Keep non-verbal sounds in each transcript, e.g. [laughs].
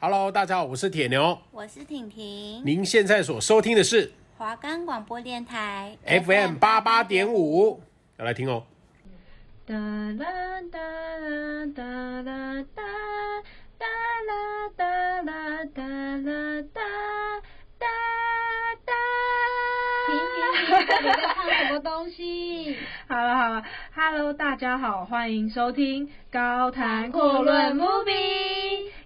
Hello，大家好，我是铁牛，我是婷婷。您现在所收听的是华冈广播电台 FM 八八点五，要来听哦。哒啦哒啦哒啦哒，哒啦哒啦哒啦哒，哒哒。婷婷，你在唱什么东西？好了好了，Hello，大家好，欢迎收听高谈阔论 Movie。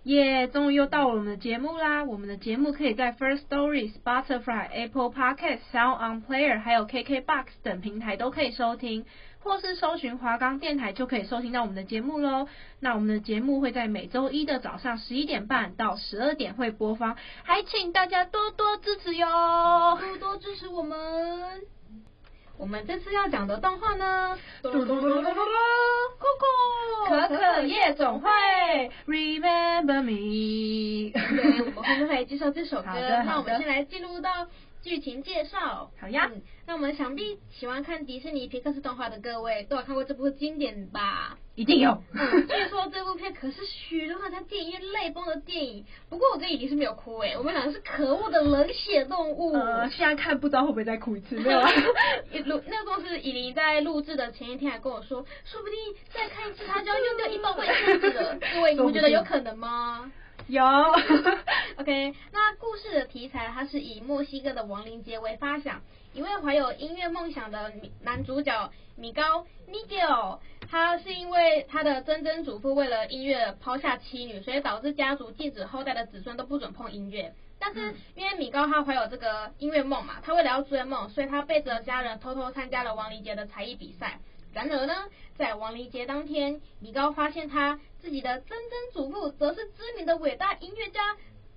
耶，终于又到我们的节目啦！我们的节目可以在 First Story、Spotify、Apple Podcast、Sound On Player，还有 KKBox 等平台都可以收听，或是搜寻华冈电台就可以收听到我们的节目喽。那我们的节目会在每周一的早上十一点半到十二点会播放，还请大家多多支持哟，多多支持我们。我们这次要讲的动画呢，酷酷可可夜总会，Remember Me。对，我们后面会介绍这首歌。那我们先来进入到。剧情介绍，好呀、嗯。那我们想必喜欢看迪士尼皮克斯动画的各位都有看过这部经典吧？一定有。嗯，据说这部片可是许多人在电影院泪崩的电影。不过我跟伊琳是没有哭诶，我们两个是可恶的冷血动物。呃，现在看不知道会不会再哭一次，[laughs] 没有啊？录那个都是以琳在录制的前一天还跟我说，说不定再看一次他就要用掉一包卫生纸了。[laughs] 各位，你们觉得有可能吗？有，[laughs] OK，那故事的题材它是以墨西哥的亡灵节为发想，一位怀有音乐梦想的男主角米高 Miguel，他是因为他的曾曾祖父为了音乐抛下妻女，所以导致家族禁止后代的子孙都不准碰音乐。但是因为米高他怀有这个音乐梦嘛，他为了要追梦，所以他背着家人偷偷参加了亡灵节的才艺比赛。然而呢，在亡灵节当天，米高发现他自己的曾曾祖父则是知名的伟大音乐家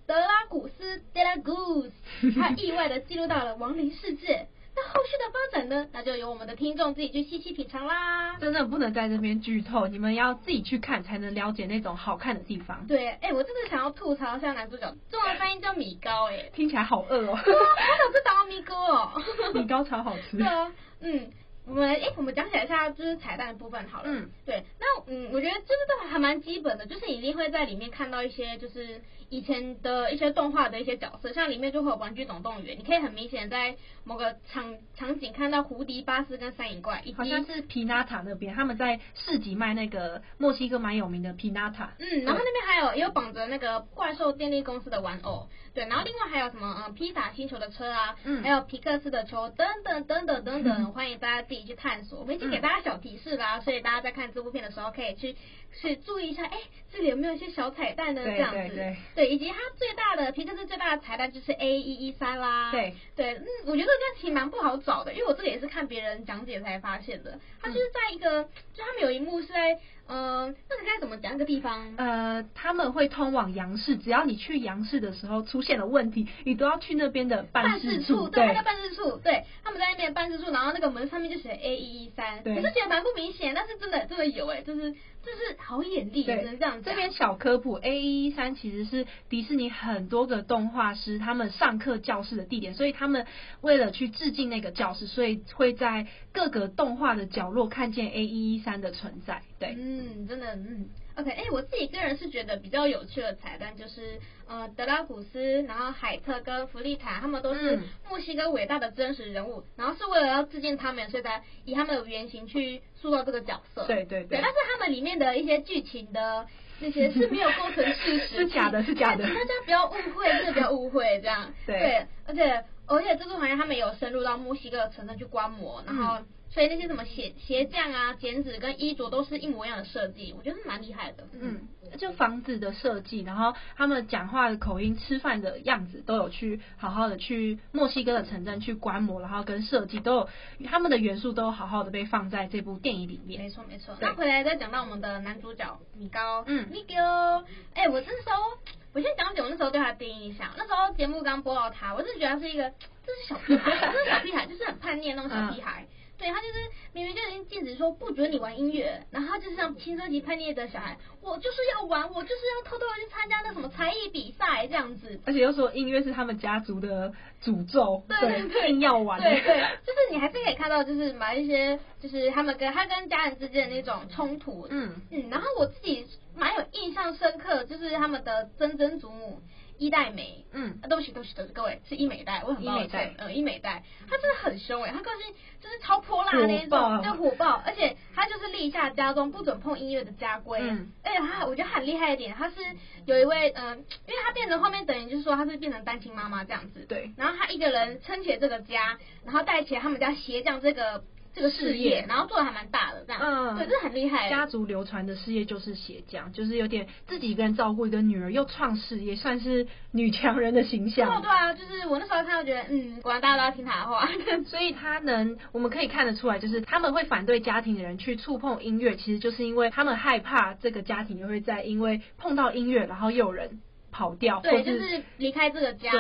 德拉古斯·德拉古斯，他意外的进入到了亡灵世界。那后续的发展呢？那就由我们的听众自己去细细品尝啦。真的不能在这边剧透，你们要自己去看才能了解那种好看的地方。对，哎、欸，我真的想要吐槽一下男主角，中文翻译叫米高、欸，哎，听起来好饿哦。[laughs] 哇，好想吃达米糕哦。[laughs] 米糕超好吃。对啊，嗯。我们哎，我们讲起来一下就是彩蛋的部分好了。嗯，对，那嗯，我觉得这个都还蛮基本的，就是你一定会在里面看到一些就是以前的一些动画的一些角色，像里面就会有《玩具总动员》，你可以很明显在某个场场景看到胡迪巴斯跟三眼怪，以及好像是皮纳塔那边，他们在市集卖那个墨西哥蛮有名的皮纳塔。嗯，然后那边还有也有绑着那个怪兽电力公司的玩偶，对，然后另外还有什么呃披萨星球的车啊，嗯，还有皮克斯的球等等等等等等，[laughs] 欢迎大家。自己去探索，我们已经给大家小提示啦，嗯、所以大家在看这部片的时候可以去去注意一下，哎，这里有没有一些小彩蛋呢？这样子，对，以及它最大的皮克斯最大的彩蛋就是 A 一一三啦，对对，嗯，我觉得这个其实蛮不好找的，因为我这个也是看别人讲解才发现的，它就是在一个，嗯、就他们有一幕是在。呃，那个该怎么讲？那个地方，呃，他们会通往杨氏，只要你去杨氏的时候出现了问题，你都要去那边的办事处。对，他在办事处，对，他们在那边办事处，然后那个门上面就写 A 一一三，可是写的蛮不明显，但是真的真的有哎，就是就是好眼力，只能这样。这边小科普，A 一一三其实是迪士尼很多个动画师他们上课教室的地点，所以他们为了去致敬那个教室，所以会在各个动画的角落看见 A 一一三的存在。对，嗯，真的，嗯，OK，哎、欸，我自己个人是觉得比较有趣的彩蛋就是，呃，德拉古斯，然后海特跟弗利塔，他们都是墨西哥伟大的真实人物，嗯、然后是为了要致敬他们，所以才以他们的原型去塑造这个角色。对对对。对，但是他们里面的一些剧情的那些是没有构成事实，[laughs] 是假的，是假的。大家不要误会，真的不要误会，这样。对，对。而且而且这部好像他们有深入到墨西哥的城镇去观摩，然后。嗯所以那些什么鞋鞋匠啊、剪纸跟衣着都是一模一样的设计，我觉得蛮厉害的。嗯，就房子的设计，然后他们讲话的口音、吃饭的样子，都有去好好的去墨西哥的城镇去观摩，然后跟设计都有他们的元素都好好的被放在这部电影里面。没错没错。那回来再讲到我们的男主角米高，嗯，Miguel，哎、欸，我那时候我先讲解我那时候对他的第一印象。那时候节目刚播到他，我是觉得他是一个，这是小屁孩，[laughs] 这是小屁孩，就是很叛逆的那种小屁孩。嗯对，他就是明明就已经禁止说不准你玩音乐，然后他就是像青春期叛逆的小孩，我就是要玩，我就是要偷偷的去参加那什么才艺比赛这样子，而且又说音乐是他们家族的诅咒，对对对，硬要玩，对对，就是你还是可以看到，就是买一些就是他们跟他跟家人之间的那种冲突，嗯嗯，然后我自己蛮有印象深刻，就是他们的曾曾祖母。伊代美，嗯，啊，对不起，对不起，对不起，各位是伊美代，我很抱歉，嗯，伊美代，他真的很凶诶，他个性就是超泼辣的那一种，就火爆，而且他就是立下家中不准碰音乐的家规，嗯，而且他我觉得很厉害一点，他是有一位，嗯、呃，因为他变成后面等于就是说他是变成单亲妈妈这样子，对，然后他一个人撑起了这个家，然后带起了他们家鞋匠这个。这个事业，然后做的还蛮大的，这样，嗯，对，这很厉害。家族流传的事业就是鞋匠，就是有点自己一个人照顾一个女儿，又创事业，算是女强人的形象。哦，对啊，就是我那时候看到觉得，嗯，果然大家都要听他的话。[laughs] 所以他能，我们可以看得出来，就是他们会反对家庭的人去触碰音乐，其实就是因为他们害怕这个家庭又会在因为碰到音乐，然后又有人跑掉，对，就是离开这个家。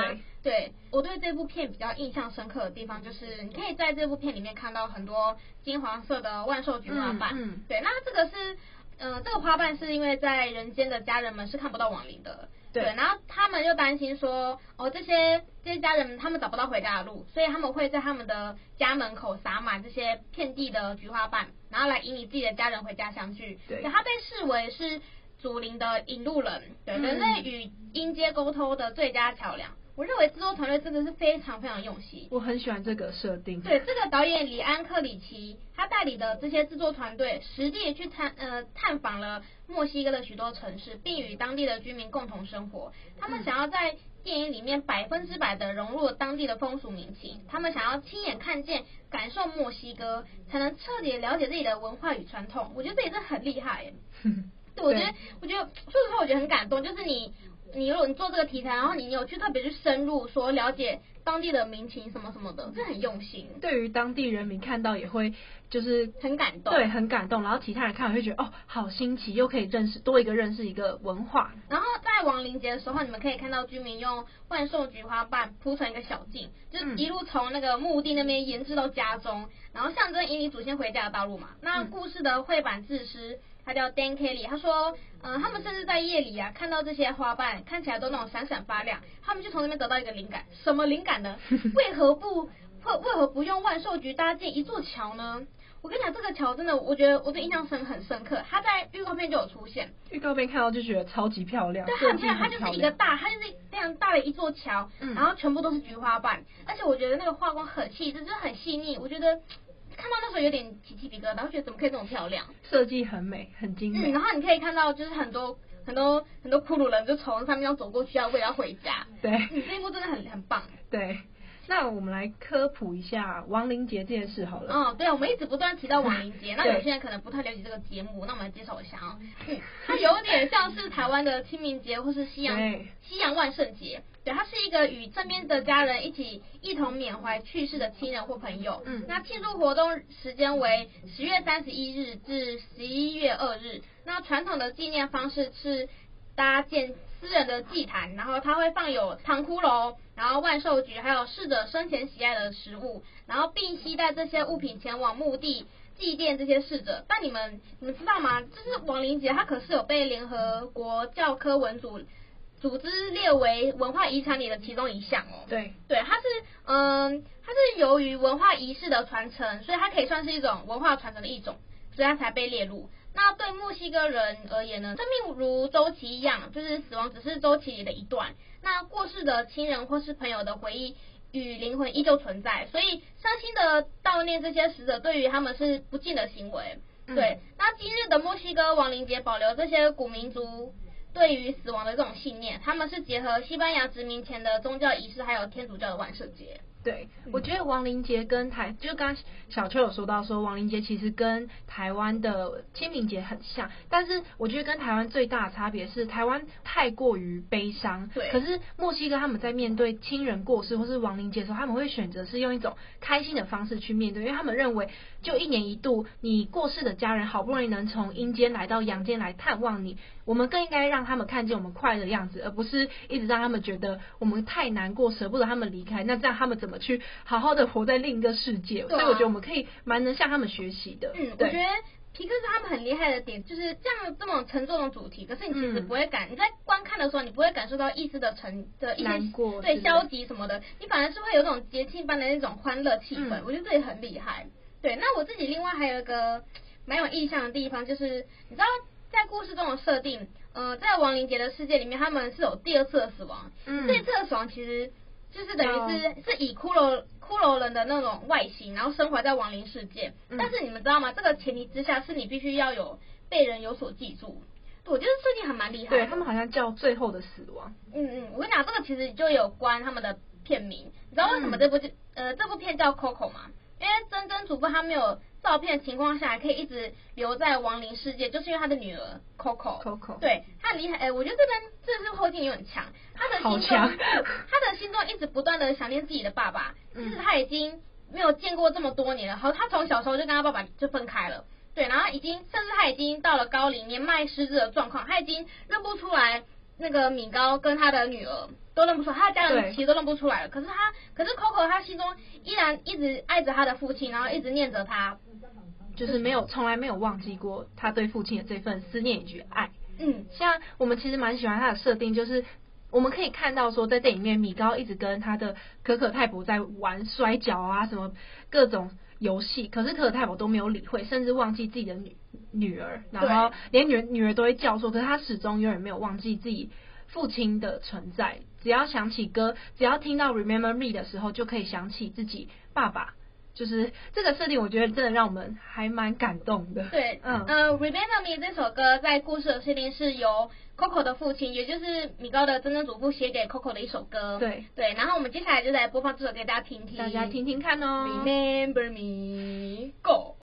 对。我对这部片比较印象深刻的地方，就是你可以在这部片里面看到很多金黄色的万寿菊花瓣。嗯，嗯对，那这个是，嗯、呃，这个花瓣是因为在人间的家人们是看不到亡灵的。对，对，然后他们又担心说，哦，这些这些家人们他们找不到回家的路，所以他们会在他们的家门口撒满这些遍地的菊花瓣，然后来引你自己的家人回家相聚。对，他被视为是祖灵的引路人，对，人类与阴间沟通的最佳桥梁。我认为制作团队真的是非常非常用心，我很喜欢这个设定。对，这个导演李安克里奇，他带领的这些制作团队，实地去探呃探访了墨西哥的许多城市，并与当地的居民共同生活。他们想要在电影里面百分之百的融入当地的风俗民情，他们想要亲眼看见、感受墨西哥，才能彻底了解自己的文化与传统。我觉得这也是很厉害。[laughs] 对，我觉得，我觉得，说实话，我觉得很感动，就是你。你如果你做这个题材，然后你有去特别去深入说了解当地的民情什么什么的，这很用心。对于当地人民看到也会就是很感动，对，很感动。然后其他人看了会觉得哦，好新奇，又可以认识多一个认识一个文化。然后在亡灵节的时候，你们可以看到居民用万寿菊花瓣铺成一个小径，就一路从那个墓地那边延至到家中，然后象征引领祖先回家的道路嘛。那故事的绘板字师。他叫 Dan Kelly，他说，嗯、呃，他们甚至在夜里啊，看到这些花瓣看起来都那种闪闪发亮，他们就从那边得到一个灵感，什么灵感呢？[laughs] 为何不为为何不用万寿菊搭建一座桥呢？我跟你讲，这个桥真的，我觉得我的印象深很深刻，它在预告片就有出现，预告片看到就觉得超级漂亮，对，很漂亮，它就是一个大，它就是非常大的一座桥，嗯、然后全部都是菊花瓣，而且我觉得那个画工很细致，就是很细腻，我觉得。看到那时候有点起鸡皮疙瘩，然后觉得怎么可以这么漂亮？设计很美，很精美。嗯，然后你可以看到，就是很多很多很多骷髅人就从上面要走过去，要为了要回家。对，你、嗯、这一幕真的很很棒。对。那我们来科普一下亡灵节这件事好了。哦，对，我们一直不断提到亡灵节，那有些人可能不太了解这个节目，那我们来介绍一下啊、哦。嗯，它有点像是台湾的清明节或是西洋西洋万圣节。对，它是一个与身边的家人一起一同缅怀去世的亲人或朋友。嗯，那庆祝活动时间为十月三十一日至十一月二日。那传统的纪念方式是搭建私人的祭坛，然后它会放有糖骷髅。然后万寿菊，还有逝者生前喜爱的食物，然后并携带这些物品前往墓地祭奠这些逝者。但你们你们知道吗？就是亡灵节，它可是有被联合国教科文组组织列为文化遗产里的其中一项哦。对对，它是嗯，它是由于文化仪式的传承，所以它可以算是一种文化传承的一种，所以它才被列入。那对墨西哥人而言呢，生命如周期一样，就是死亡只是周期里的一段。那过世的亲人或是朋友的回忆与灵魂依旧存在，所以伤心的悼念这些死者，对于他们是不敬的行为。嗯、对，那今日的墨西哥亡灵节保留这些古民族对于死亡的这种信念，他们是结合西班牙殖民前的宗教仪式，还有天主教的万圣节。对，我觉得亡灵节跟台，就刚刚小邱有说到说亡灵节其实跟台湾的清明节很像，但是我觉得跟台湾最大的差别是台湾太过于悲伤，对，可是墨西哥他们在面对亲人过世或是亡灵节的时候，他们会选择是用一种开心的方式去面对，因为他们认为就一年一度，你过世的家人好不容易能从阴间来到阳间来探望你，我们更应该让他们看见我们快乐的样子，而不是一直让他们觉得我们太难过，舍不得他们离开，那这样他们怎么？去好好的活在另一个世界，啊、所以我觉得我们可以蛮能向他们学习的。嗯，我觉得皮克斯他们很厉害的点就是这样这么沉重的主题，可是你其实不会感、嗯、你在观看的时候，你不会感受到一丝的沉的一些难过对消极什么的，你反而是会有种节庆般的那种欢乐气氛。嗯、我觉得这也很厉害。对，那我自己另外还有一个蛮有印象的地方，就是你知道在故事中的设定，呃，在亡灵节的世界里面，他们是有第二次的死亡。嗯，这一次的死亡其实就是等于是、哦、是以骷髅骷髅人的那种外形，然后生活在亡灵世界。嗯、但是你们知道吗？这个前提之下是你必须要有被人有所记住。我觉得设定还蛮厉害的。对，他们好像叫最后的死亡。嗯嗯，我跟你讲，这个其实就有关他们的片名。你知道为什么这部剧、嗯、呃这部片叫 Coco 吗？因为曾曾祖父他没有照片的情况下，可以一直留在亡灵世界，就是因为他的女儿 Coco。Coco。对，他很厉害。哎，我觉得这边这是后劲也很强。他的心中，强他的心中一直不断的想念自己的爸爸。其实他已经没有见过这么多年了。好，他从小时候就跟他爸爸就分开了。对，然后已经，甚至他已经到了高龄、年迈失智的状况，他已经认不出来那个米高跟他的女儿。都认不出来，他的家人其实都认不出来了。可是他，可是 Coco 他心中依然一直爱着他的父亲，然后一直念着他，就是没有从来没有忘记过他对父亲的这份思念以及爱。嗯，像我们其实蛮喜欢他的设定，就是我们可以看到说，在电影里面，米高一直跟他的可可太婆在玩摔跤啊，什么各种游戏，可是可可太婆都没有理会，甚至忘记自己的女女儿，然后连女女儿都会叫说，可是他始终永远没有忘记自己父亲的存在。只要想起歌，只要听到 Remember Me 的时候，就可以想起自己爸爸。就是这个设定，我觉得真的让我们还蛮感动的。对，嗯，呃，Remember Me 这首歌在故事的设定是由 Coco 的父亲，也就是米高的曾曾祖父写给 Coco 的一首歌。对，对，然后我们接下来就来播放这首给大家听听，大家听听看哦。Remember Me Go。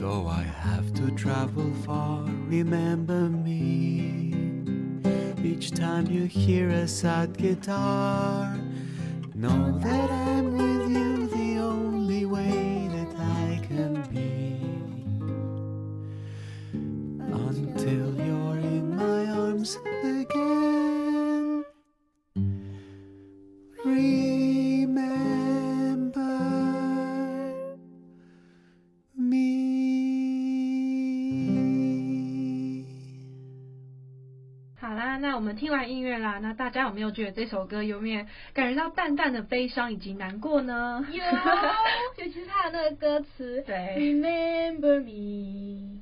though I have to travel far. Remember me each time you hear a sad guitar, know that I'm with you 那大家有没有觉得这首歌有没有感觉到淡淡的悲伤以及难过呢？有，[laughs] 尤其是它的那个歌词，对，Remember me。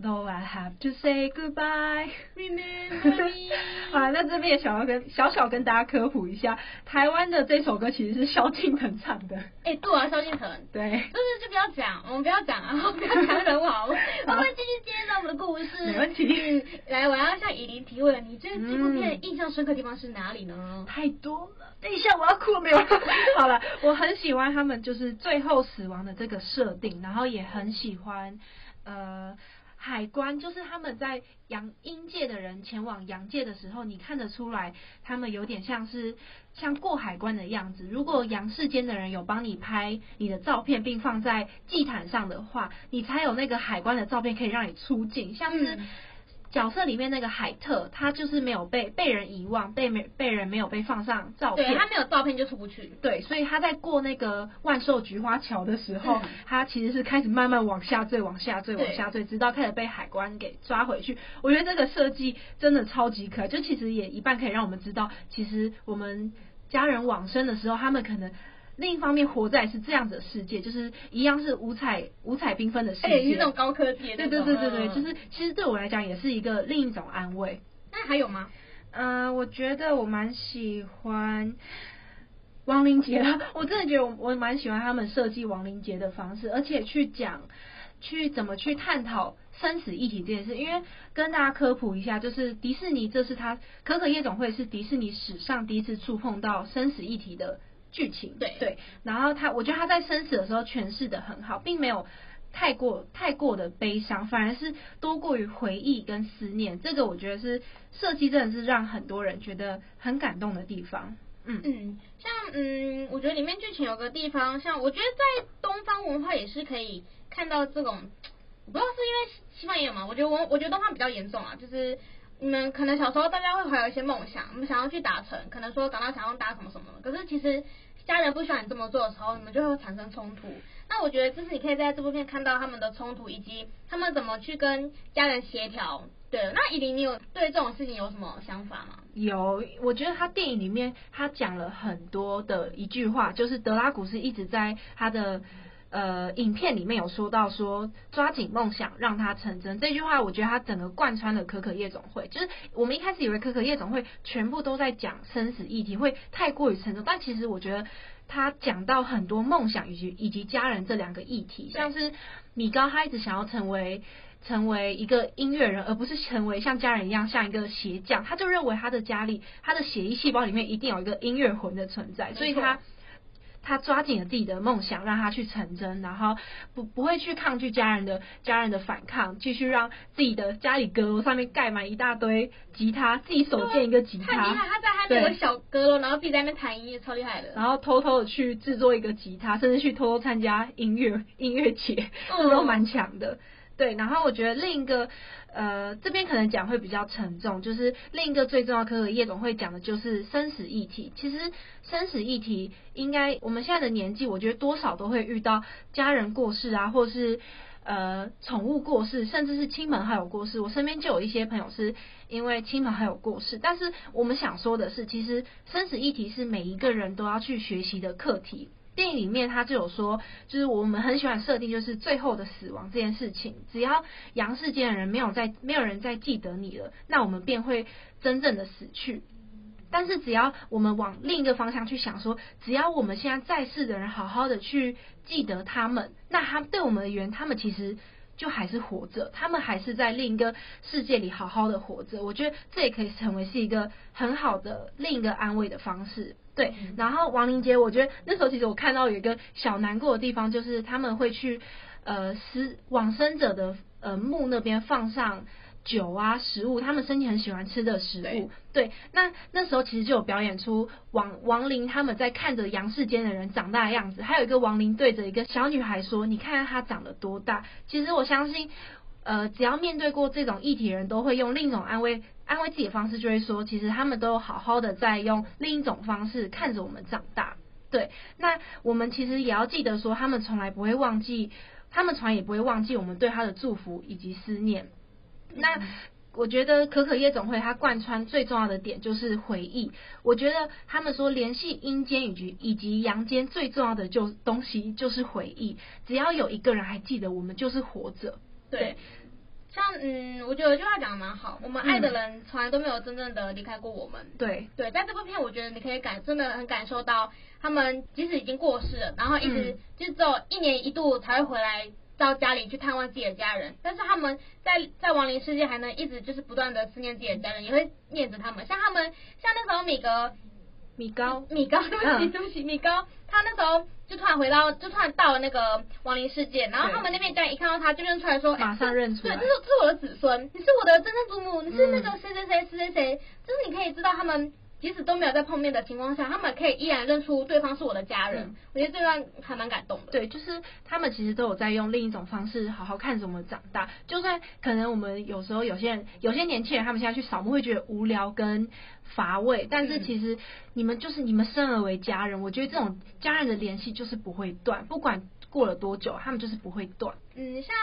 Though I have to say goodbye, [laughs] remember me。[laughs] 好了，那这边也想要跟小小跟大家科普一下，台湾的这首歌其实是萧敬腾唱的。哎、欸，对啊，萧敬腾。对。就是就不要讲，我们不要讲啊，不要讲人物 [laughs] 好，我们继续接着我们的故事。没问题。来，我要向以琳提问，你觉得这部片印象深刻的地方是哪里呢？嗯、太多了，等一下我要哭了没有？好了，我很喜欢他们就是最后死亡的这个设定，然后也很喜欢呃。海关就是他们在阳阴界的人前往阳界的时候，你看得出来，他们有点像是像过海关的样子。如果阳世间的人有帮你拍你的照片，并放在祭坛上的话，你才有那个海关的照片可以让你出境，像是。角色里面那个海特，他就是没有被被人遗忘，被没被人没有被放上照片，对，他没有照片就出不去。对，所以他在过那个万寿菊花桥的时候，嗯、他其实是开始慢慢往下坠，往下坠，往下坠，直到开始被海关给抓回去。我觉得这个设计真的超级可爱，就其实也一半可以让我们知道，其实我们家人往生的时候，他们可能。另一方面，活在是这样子的世界，就是一样是五彩五彩缤纷的世界，欸、那种高科技。对对对对对，就是其实对我来讲也是一个另一种安慰。那还有吗？嗯、呃，我觉得我蛮喜欢亡灵节的，[laughs] 我真的觉得我我蛮喜欢他们设计亡灵节的方式，而且去讲去怎么去探讨生死议题这件事。因为跟大家科普一下，就是迪士尼这是他可可夜总会是迪士尼史上第一次触碰到生死议题的。剧情。对对，然后他，我觉得他在生死的时候诠释的很好，并没有太过太过的悲伤，反而是多过于回忆跟思念。这个我觉得是设计真的是让很多人觉得很感动的地方。嗯嗯，像嗯，我觉得里面剧情有个地方，像我觉得在东方文化也是可以看到这种，不知道是因为西方也有吗？我觉得我我觉得东方比较严重啊，就是你们可能小时候大家会怀有一些梦想，我们想要去达成，可能说长大想要搭什么什么，可是其实家人不希望你这么做的时候，你们就会产生冲突。那我觉得就是你可以在这部片看到他们的冲突，以及他们怎么去跟家人协调。对，那依琳，你有对这种事情有什么想法吗？有，我觉得他电影里面他讲了很多的一句话，就是德拉古斯一直在他的呃影片里面有说到说抓紧梦想让它成真这句话，我觉得它整个贯穿了可可夜总会。就是我们一开始以为可可夜总会全部都在讲生死议题，会太过于沉重，但其实我觉得他讲到很多梦想以及以及家人这两个议题，像是米高他一直想要成为。成为一个音乐人，而不是成为像家人一样像一个鞋匠。他就认为他的家里，他的血液细胞里面一定有一个音乐魂的存在，所以他他抓紧了自己的梦想，让他去成真，然后不不会去抗拒家人的家人的反抗，继续让自己的家里阁楼上面盖满一大堆吉他，自己手建一个吉他。太厉害！他在他那个小阁楼，然后自己在那边弹音乐，超厉害的。[laughs] 然后偷偷的去制作一个吉他，甚至去偷偷参加音乐音乐节，这 [laughs] 都蛮强的。对，然后我觉得另一个，呃，这边可能讲会比较沉重，就是另一个最重要，可可夜总会讲的就是生死议题。其实生死议题，应该我们现在的年纪，我觉得多少都会遇到家人过世啊，或是呃宠物过世，甚至是亲朋好友过世。我身边就有一些朋友是因为亲朋好友过世，但是我们想说的是，其实生死议题是每一个人都要去学习的课题。电影里面他就有说，就是我们很喜欢设定，就是最后的死亡这件事情，只要阳世间的人没有再没有人再记得你了，那我们便会真正的死去。但是只要我们往另一个方向去想说，只要我们现在在世的人好好的去记得他们，那他对我们而言，他们其实就还是活着，他们还是在另一个世界里好好的活着。我觉得这也可以成为是一个很好的另一个安慰的方式。对，然后亡灵节，我觉得那时候其实我看到有一个小难过的地方，就是他们会去呃死往生者的呃墓那边放上酒啊食物，他们身体很喜欢吃的食物。对，对，那那时候其实就有表演出亡亡灵他们在看着阳世间的人长大的样子，还有一个亡灵对着一个小女孩说：“你看看她长得多大。”其实我相信，呃，只要面对过这种议题的人，都会用另一种安慰。安慰自己的方式就会说，其实他们都好好的在用另一种方式看着我们长大。对，那我们其实也要记得说，他们从来不会忘记，他们从来也不会忘记我们对他的祝福以及思念。那我觉得可可夜总会它贯穿最重要的点就是回忆。我觉得他们说联系阴间以及以及阳间最重要的就东西就是回忆。只要有一个人还记得我们，就是活着。对。对像嗯，我觉得有句话讲的蛮好，我们爱的人从来都没有真正的离开过我们。嗯、对对，在这部片，我觉得你可以感真的很感受到，他们即使已经过世了，然后一直、嗯、就只有一年一度才会回来到家里去探望自己的家人，但是他们在在亡灵世界还能一直就是不断的思念自己的家人，也会念着他们。像他们像那时候米格米高米高，对不起、嗯、对不起米高，他那时候。就突然回到，就突然到了那个亡灵世界，然后他们那边家人一看到他，就认出来说，马上认出来，对，这是这是我的子孙，你是我的曾曾祖母，你是那个谁谁谁谁谁谁，就是你可以知道他们即使都没有在碰面的情况下，他们可以依然认出对方是我的家人，嗯、我觉得这段还蛮感动的。对，就是他们其实都有在用另一种方式好好看着我们长大，就算可能我们有时候有些人有些年轻人他们现在去扫墓会觉得无聊跟。乏味，但是其实你们就是你们生而为家人，我觉得这种家人的联系就是不会断，不管过了多久，他们就是不会断。嗯，像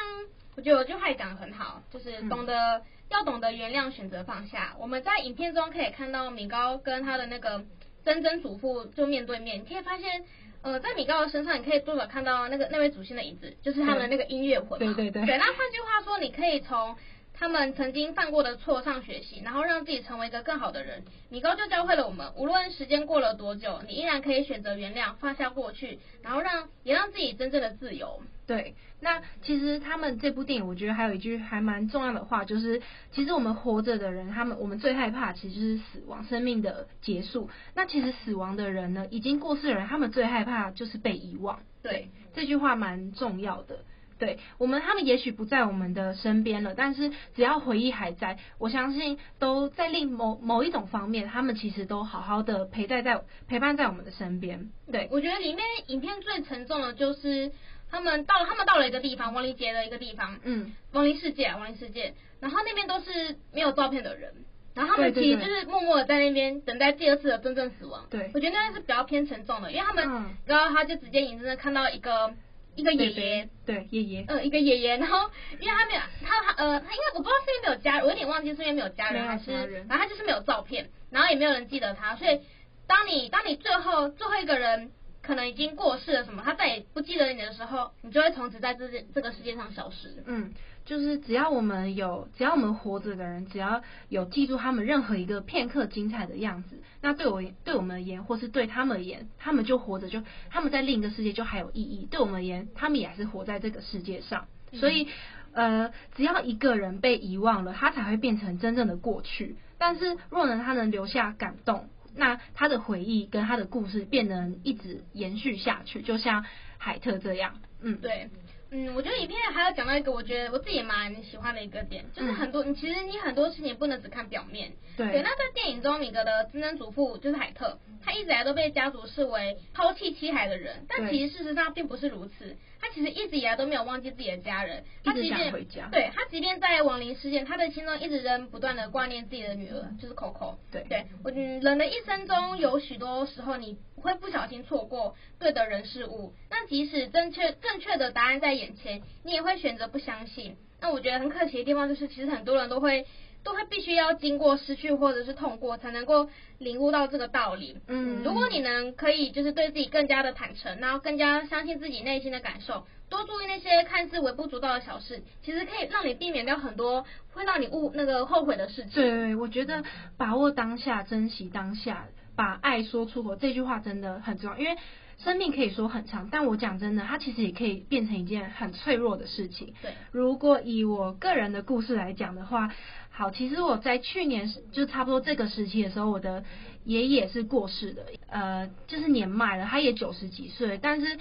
我觉得有句话也讲得很好，就是懂得、嗯、要懂得原谅，选择放下。我们在影片中可以看到米高跟他的那个曾曾祖父就面对面，你可以发现，呃，在米高的身上，你可以多少看到那个那位祖先的影子，就是他们的那个音乐魂对对。对，那换句话说，你可以从。他们曾经犯过的错上学习，然后让自己成为一个更好的人。米高就教会了我们，无论时间过了多久，你依然可以选择原谅，放下过去，然后让也让自己真正的自由。对，那其实他们这部电影，我觉得还有一句还蛮重要的话，就是其实我们活着的人，他们我们最害怕其实就是死亡，生命的结束。那其实死亡的人呢，已经过世的人，他们最害怕就是被遗忘。对，这句话蛮重要的。对我们，他们也许不在我们的身边了，但是只要回忆还在，我相信都在另某某一种方面，他们其实都好好的陪在在陪伴在我们的身边。对，我觉得里面影片最沉重的就是他们到他们到了一个地方，亡灵节的一个地方，嗯，亡灵世界，亡灵世界，然后那边都是没有照片的人，然后他们其实就是默默的在那边等待第二次的真正死亡。对，我觉得那是比较偏沉重的，因为他们，嗯、然后他就直接眼睁睁看到一个。一个爷爷，对爷爷，嗯，一个爷爷，然后因为他没有他他呃，他应该我不知道是因为没有家人，我有点忘记是因为没有家人还是，然后他就是没有照片，然后也没有人记得他，所以当你当你最后最后一个人可能已经过世了什么，他再也不记得你的时候，你就会从此在这这个世界上消失。嗯。就是只要我们有，只要我们活着的人，只要有记住他们任何一个片刻精彩的样子，那对我对我们而言，或是对他们而言，他们就活着，就他们在另一个世界就还有意义。对我们而言，他们也还是活在这个世界上。所以，呃，只要一个人被遗忘了，他才会变成真正的过去。但是，若能他能留下感动，那他的回忆跟他的故事便能一直延续下去，就像海特这样。嗯，对。嗯，我觉得影片还要讲到一个，我觉得我自己也蛮喜欢的一个点，就是很多你其实你很多事情不能只看表面。对。对，那在电影中，米格的曾曾祖父就是海特，他一直来都被家族视为抛弃七海的人，但其实事实上并不是如此。他其实一直以来都没有忘记自己的家人，他即便回家。对，他即便在亡灵事件，他的心中一直仍不断的挂念自己的女儿，就是 Coco。对。对，我嗯，人的一生中有许多时候你会不小心错过对的人事物，那即使正确正确的答案在眼前，你也会选择不相信。那我觉得很可惜的地方就是，其实很多人都会。都会必须要经过失去或者是痛过，才能够领悟到这个道理。嗯，如果你能可以就是对自己更加的坦诚，然后更加相信自己内心的感受，多注意那些看似微不足道的小事，其实可以让你避免掉很多会让你误那个后悔的事情。对，我觉得把握当下，珍惜当下，把爱说出口，这句话真的很重要，因为。生命可以说很长，但我讲真的，它其实也可以变成一件很脆弱的事情。对，如果以我个人的故事来讲的话，好，其实我在去年就差不多这个时期的时候，我的爷爷是过世的，呃，就是年迈了，他也九十几岁，但是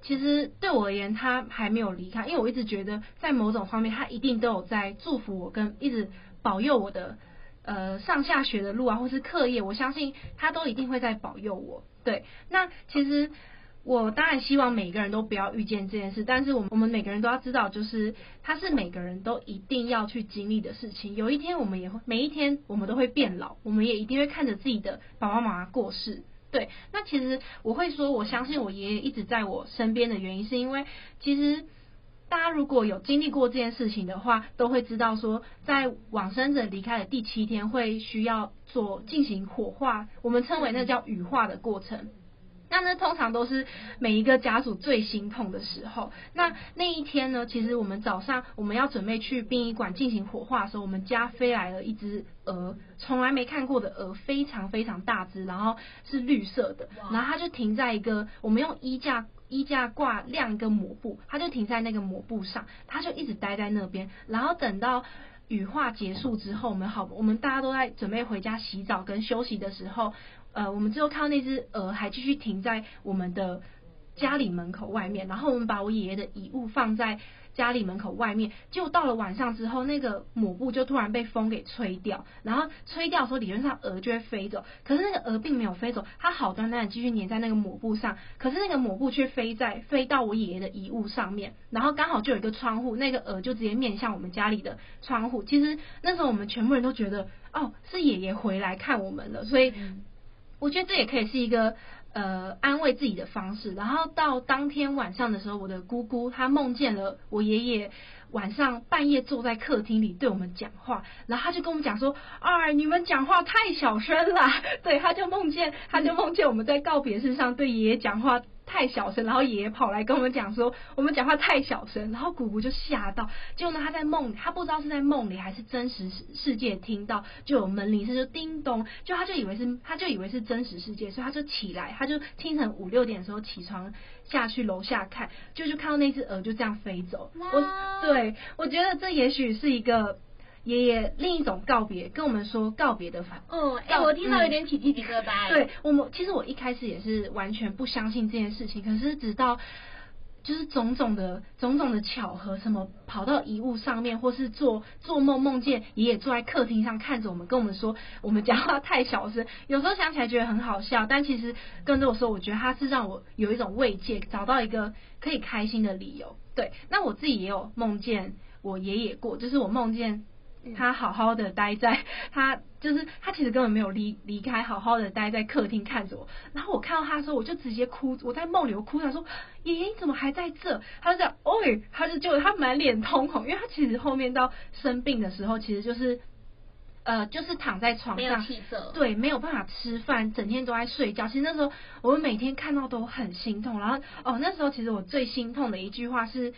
其实对我而言，他还没有离开，因为我一直觉得在某种方面，他一定都有在祝福我，跟一直保佑我的，呃，上下学的路啊，或是课业，我相信他都一定会在保佑我。对，那其实我当然希望每个人都不要遇见这件事，但是我们我们每个人都要知道，就是它是每个人都一定要去经历的事情。有一天我们也会，每一天我们都会变老，我们也一定会看着自己的爸爸妈妈过世。对，那其实我会说，我相信我爷爷一直在我身边的原因，是因为其实大家如果有经历过这件事情的话，都会知道说，在往生者离开的第七天会需要。做进行火化，我们称为那叫羽化的过程。那呢，通常都是每一个家属最心痛的时候。那那一天呢，其实我们早上我们要准备去殡仪馆进行火化的时候，我们家飞来了一只鹅，从来没看过的鹅，非常非常大只，然后是绿色的，然后它就停在一个我们用衣架衣架挂晾一个抹布，它就停在那个抹布上，它就一直待在那边，然后等到。羽化结束之后，我们好，我们大家都在准备回家洗澡跟休息的时候，呃，我们最后看到那只鹅还继续停在我们的家里门口外面，然后我们把我爷爷的遗物放在。家里门口外面，结果到了晚上之后，那个抹布就突然被风给吹掉，然后吹掉的时候，理论上鹅就会飞走，可是那个鹅并没有飞走，它好端端的继续粘在那个抹布上，可是那个抹布却飞在飞到我爷爷的遗物上面，然后刚好就有一个窗户，那个鹅就直接面向我们家里的窗户。其实那时候我们全部人都觉得，哦，是爷爷回来看我们了，所以我觉得这也可以是一个。呃，安慰自己的方式。然后到当天晚上的时候，我的姑姑她梦见了我爷爷晚上半夜坐在客厅里对我们讲话，然后他就跟我们讲说：“啊，你们讲话太小声了。”对，他就梦见，他就梦见我们在告别式上对爷爷讲话。太小声，然后爷爷跑来跟我们讲说我们讲话太小声，然后姑姑就吓到。结果呢，他在梦里，他不知道是在梦里还是真实世界听到，就有门铃声就叮咚，就他就以为是他就以为是真实世界，所以他就起来，他就清晨五六点的时候起床下去楼下看，就就看到那只鹅就这样飞走。我对我觉得这也许是一个。爷爷另一种告别，跟我们说告别的法。嗯，哎、欸，我听到有点起鸡皮疙瘩。对我们，其实我一开始也是完全不相信这件事情，可是直到就是种种的种种的巧合，什么跑到遗物上面，或是做做梦梦见爷爷坐在客厅上看着我们，跟我们说我们讲话太小声，有时候想起来觉得很好笑，但其实跟着我说，我觉得他是让我有一种慰藉，找到一个可以开心的理由。对，那我自己也有梦见我爷爷过，就是我梦见。他好好的待在，[laughs] 他就是他其实根本没有离离开，好好的待在客厅看着我。然后我看到他的时候，我就直接哭。我在梦里我哭，他说：“爷爷你怎么还在这？”他就讲：“哦，[laughs] 他就就他满脸通红，因为他其实后面到生病的时候，其实就是呃就是躺在床上，没有对，没有办法吃饭，整天都在睡觉。其实那时候我们每天看到都很心痛。然后哦，那时候其实我最心痛的一句话是。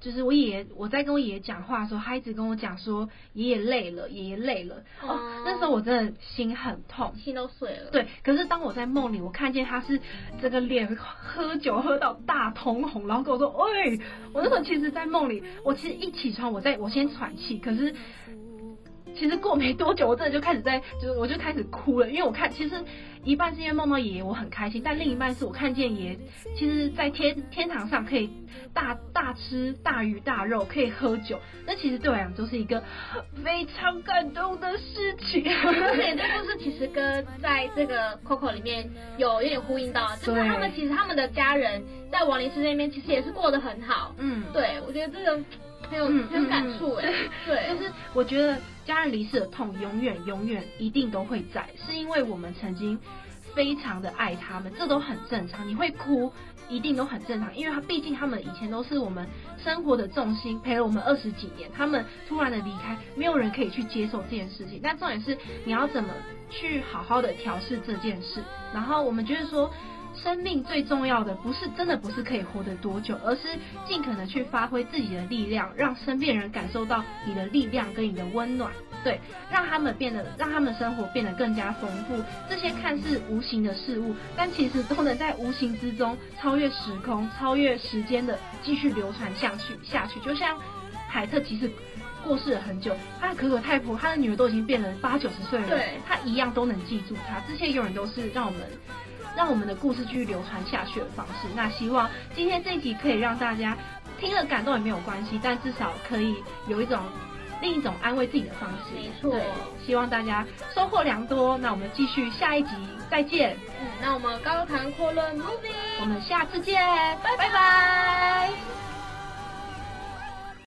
就是我爷爷，我在跟我爷爷讲话的时候，他一直跟我讲说爷爷累了，爷爷累了。哦，那时候我真的心很痛，心都碎了。对，可是当我在梦里，我看见他是这个脸喝酒喝到大通红，然后跟我说：“喂！”我那时候其实，在梦里，我其实一起床，我在我先喘气，可是。其实过没多久，我真的就开始在，就是我就开始哭了，因为我看，其实一半是因为梦到爷爷，我很开心，但另一半是我看见爷爷，其实，在天天堂上可以大大吃大鱼大肉，可以喝酒，那其实对我来讲都是一个非常感动的事情。[laughs] 而且这故事其实跟在这个 Coco 里面有有点呼应到，就是他们其实他们的家人在亡灵世界那边其实也是过得很好。嗯，对，我觉得这个。很有很有感触哎，[laughs] 对，就是我觉得家人离世的痛永远永远一定都会在，是因为我们曾经非常的爱他们，这都很正常。你会哭，一定都很正常，因为他毕竟他们以前都是我们生活的重心，陪了我们二十几年，他们突然的离开，没有人可以去接受这件事情。但重点是你要怎么去好好的调试这件事，然后我们觉得说。生命最重要的不是真的不是可以活得多久，而是尽可能去发挥自己的力量，让身边人感受到你的力量跟你的温暖，对，让他们变得让他们生活变得更加丰富。这些看似无形的事物，但其实都能在无形之中超越时空、超越时间的继续流传下去下去。就像海特，其实过世了很久，他的可可太婆，他的女儿都已经变成八九十岁了，对，他一样都能记住他。这些永远都是让我们。让我们的故事继续流传下去的方式。那希望今天这一集可以让大家听了感动也没有关系，但至少可以有一种另一种安慰自己的方式。没错，对，希望大家收获良多。那我们继续下一集再见。嗯，那我们高谈阔论 Movie，我们下次见，拜拜。拜拜。